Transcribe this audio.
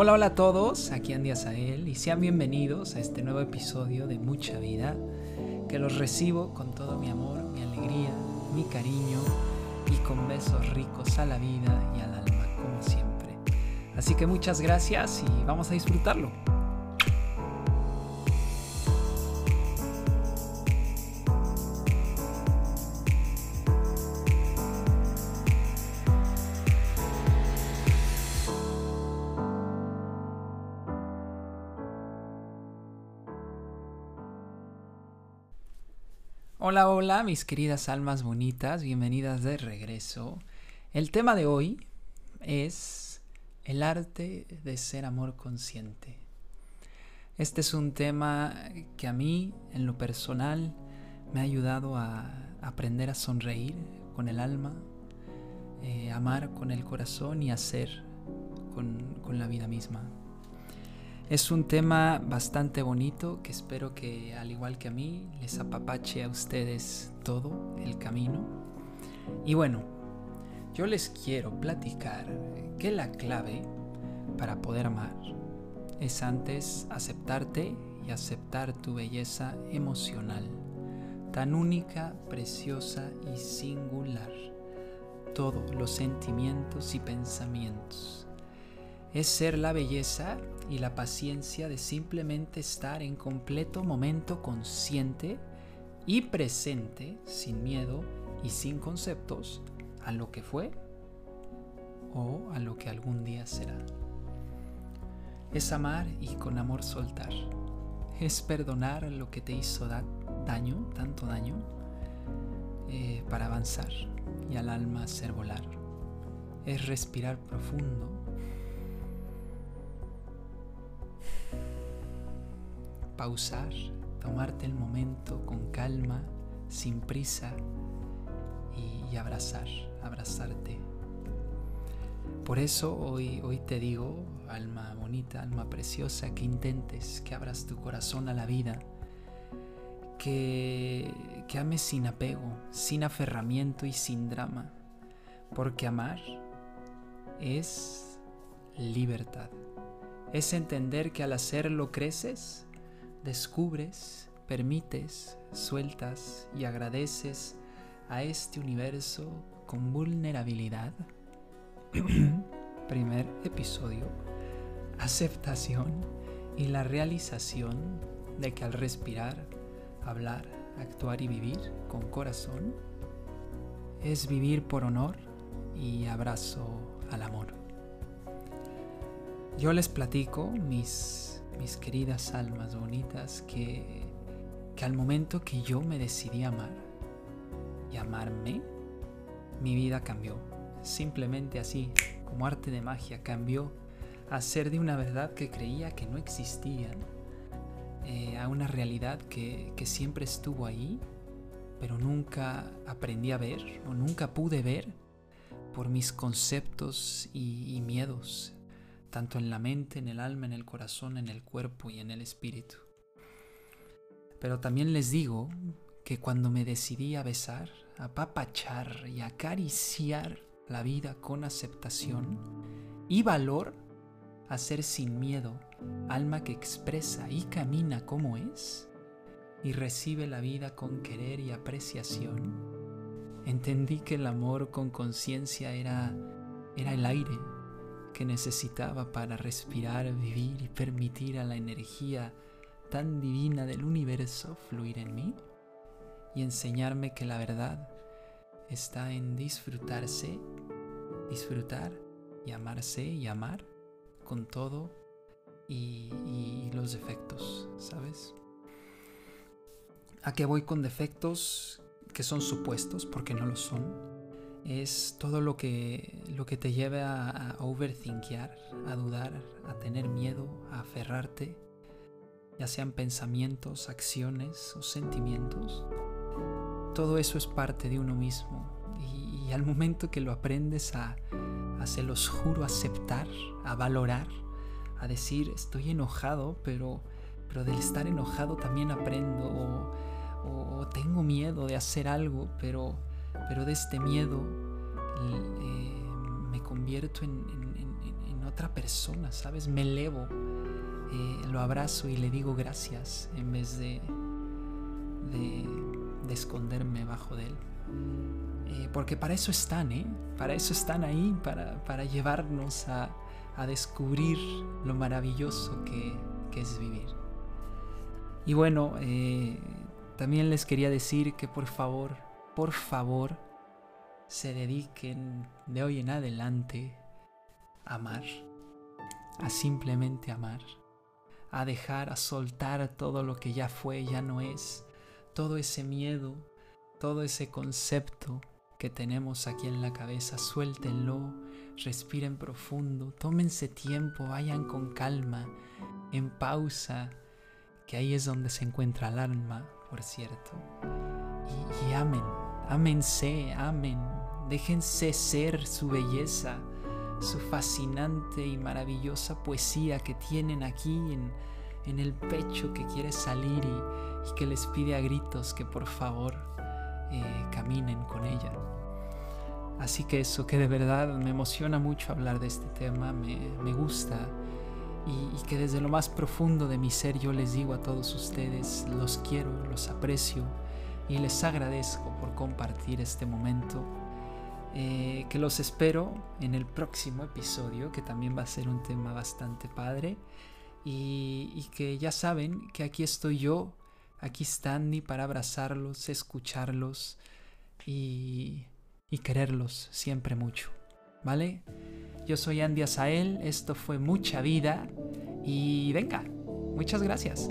Hola, hola a todos, aquí Andy Azael y sean bienvenidos a este nuevo episodio de Mucha Vida, que los recibo con todo mi amor, mi alegría, mi cariño y con besos ricos a la vida y al alma, como siempre. Así que muchas gracias y vamos a disfrutarlo. Hola, hola, mis queridas almas bonitas, bienvenidas de regreso. El tema de hoy es el arte de ser amor consciente. Este es un tema que a mí, en lo personal, me ha ayudado a aprender a sonreír con el alma, eh, amar con el corazón y hacer con, con la vida misma. Es un tema bastante bonito que espero que al igual que a mí les apapache a ustedes todo el camino. Y bueno, yo les quiero platicar que la clave para poder amar es antes aceptarte y aceptar tu belleza emocional, tan única, preciosa y singular. Todos los sentimientos y pensamientos es ser la belleza y la paciencia de simplemente estar en completo momento consciente y presente, sin miedo y sin conceptos, a lo que fue o a lo que algún día será. Es amar y con amor soltar. Es perdonar lo que te hizo daño, tanto daño, eh, para avanzar y al alma hacer volar. Es respirar profundo pausar, tomarte el momento con calma, sin prisa y, abrazar, abrazarte. Por eso hoy, hoy te digo, alma bonita, alma preciosa, que intentes, que abras tu corazón a la vida, que, que ames sin apego, sin aferramiento y sin drama, porque amar es libertad. Es entender que al hacerlo creces descubres, permites, sueltas y agradeces a este universo con vulnerabilidad. Primer episodio, aceptación y la realización de que al respirar, hablar, actuar y vivir con corazón, es vivir por honor y abrazo al amor. Yo les platico mis mis queridas almas bonitas, que, que al momento que yo me decidí amar y amarme, mi vida cambió. Simplemente así, como arte de magia, cambió a ser de una verdad que creía que no existía, eh, a una realidad que, que siempre estuvo ahí, pero nunca aprendí a ver o nunca pude ver por mis conceptos y, y miedos tanto en la mente, en el alma, en el corazón, en el cuerpo y en el espíritu. Pero también les digo que cuando me decidí a besar, a papachar y acariciar la vida con aceptación y valor, a ser sin miedo, alma que expresa y camina como es, y recibe la vida con querer y apreciación, entendí que el amor con conciencia era, era el aire que necesitaba para respirar, vivir y permitir a la energía tan divina del universo fluir en mí y enseñarme que la verdad está en disfrutarse, disfrutar y amarse y amar con todo y, y los defectos, ¿sabes? ¿A qué voy con defectos que son supuestos porque no lo son? Es todo lo que, lo que te lleva a, a overthinkear, a dudar, a tener miedo, a aferrarte, ya sean pensamientos, acciones o sentimientos. Todo eso es parte de uno mismo y, al momento que lo aprendes a, a, se los juro, aceptar, a valorar, a decir estoy enojado, pero, pero del estar enojado también aprendo o, o tengo miedo de hacer algo, pero pero de este miedo eh, me convierto en, otra persona, ¿sabes? Me elevo, eh, lo abrazo y le digo gracias en vez de, de, esconderme bajo de él. Eh, porque para eso están, ¿eh? Para eso están ahí, para, para llevarnos a, a, descubrir lo maravilloso que, que es vivir. Y bueno, también les quería decir que por favor, por favor, se dediquen de hoy en adelante a amar, a simplemente amar, a dejar, a soltar todo lo que ya fue, ya no es, todo ese miedo, todo ese concepto que tenemos aquí en la cabeza, suéltenlo, respiren profundo, tómense tiempo, vayan con calma, en pausa, que ahí es donde se encuentra el alma, por cierto. Y, amen, amense, amen, déjense ser su belleza, su fascinante y maravillosa poesía que tienen aquí en, en el pecho que quiere salir y, y, que les pide a gritos que por favor eh, caminen con ella. Así que eso que de verdad me emociona mucho hablar de este tema, me, me gusta. Y, que desde lo más profundo de mi ser yo les digo a todos ustedes, los quiero, los aprecio y les agradezco por compartir este momento. Eh, que los espero en el próximo episodio, que también va a ser un tema bastante padre. Y, que ya saben que aquí estoy yo, aquí está Andy para abrazarlos, escucharlos y, y quererlos siempre mucho. ¿Vale? Yo soy Andy Asael, esto fue mucha vida y venga, muchas gracias.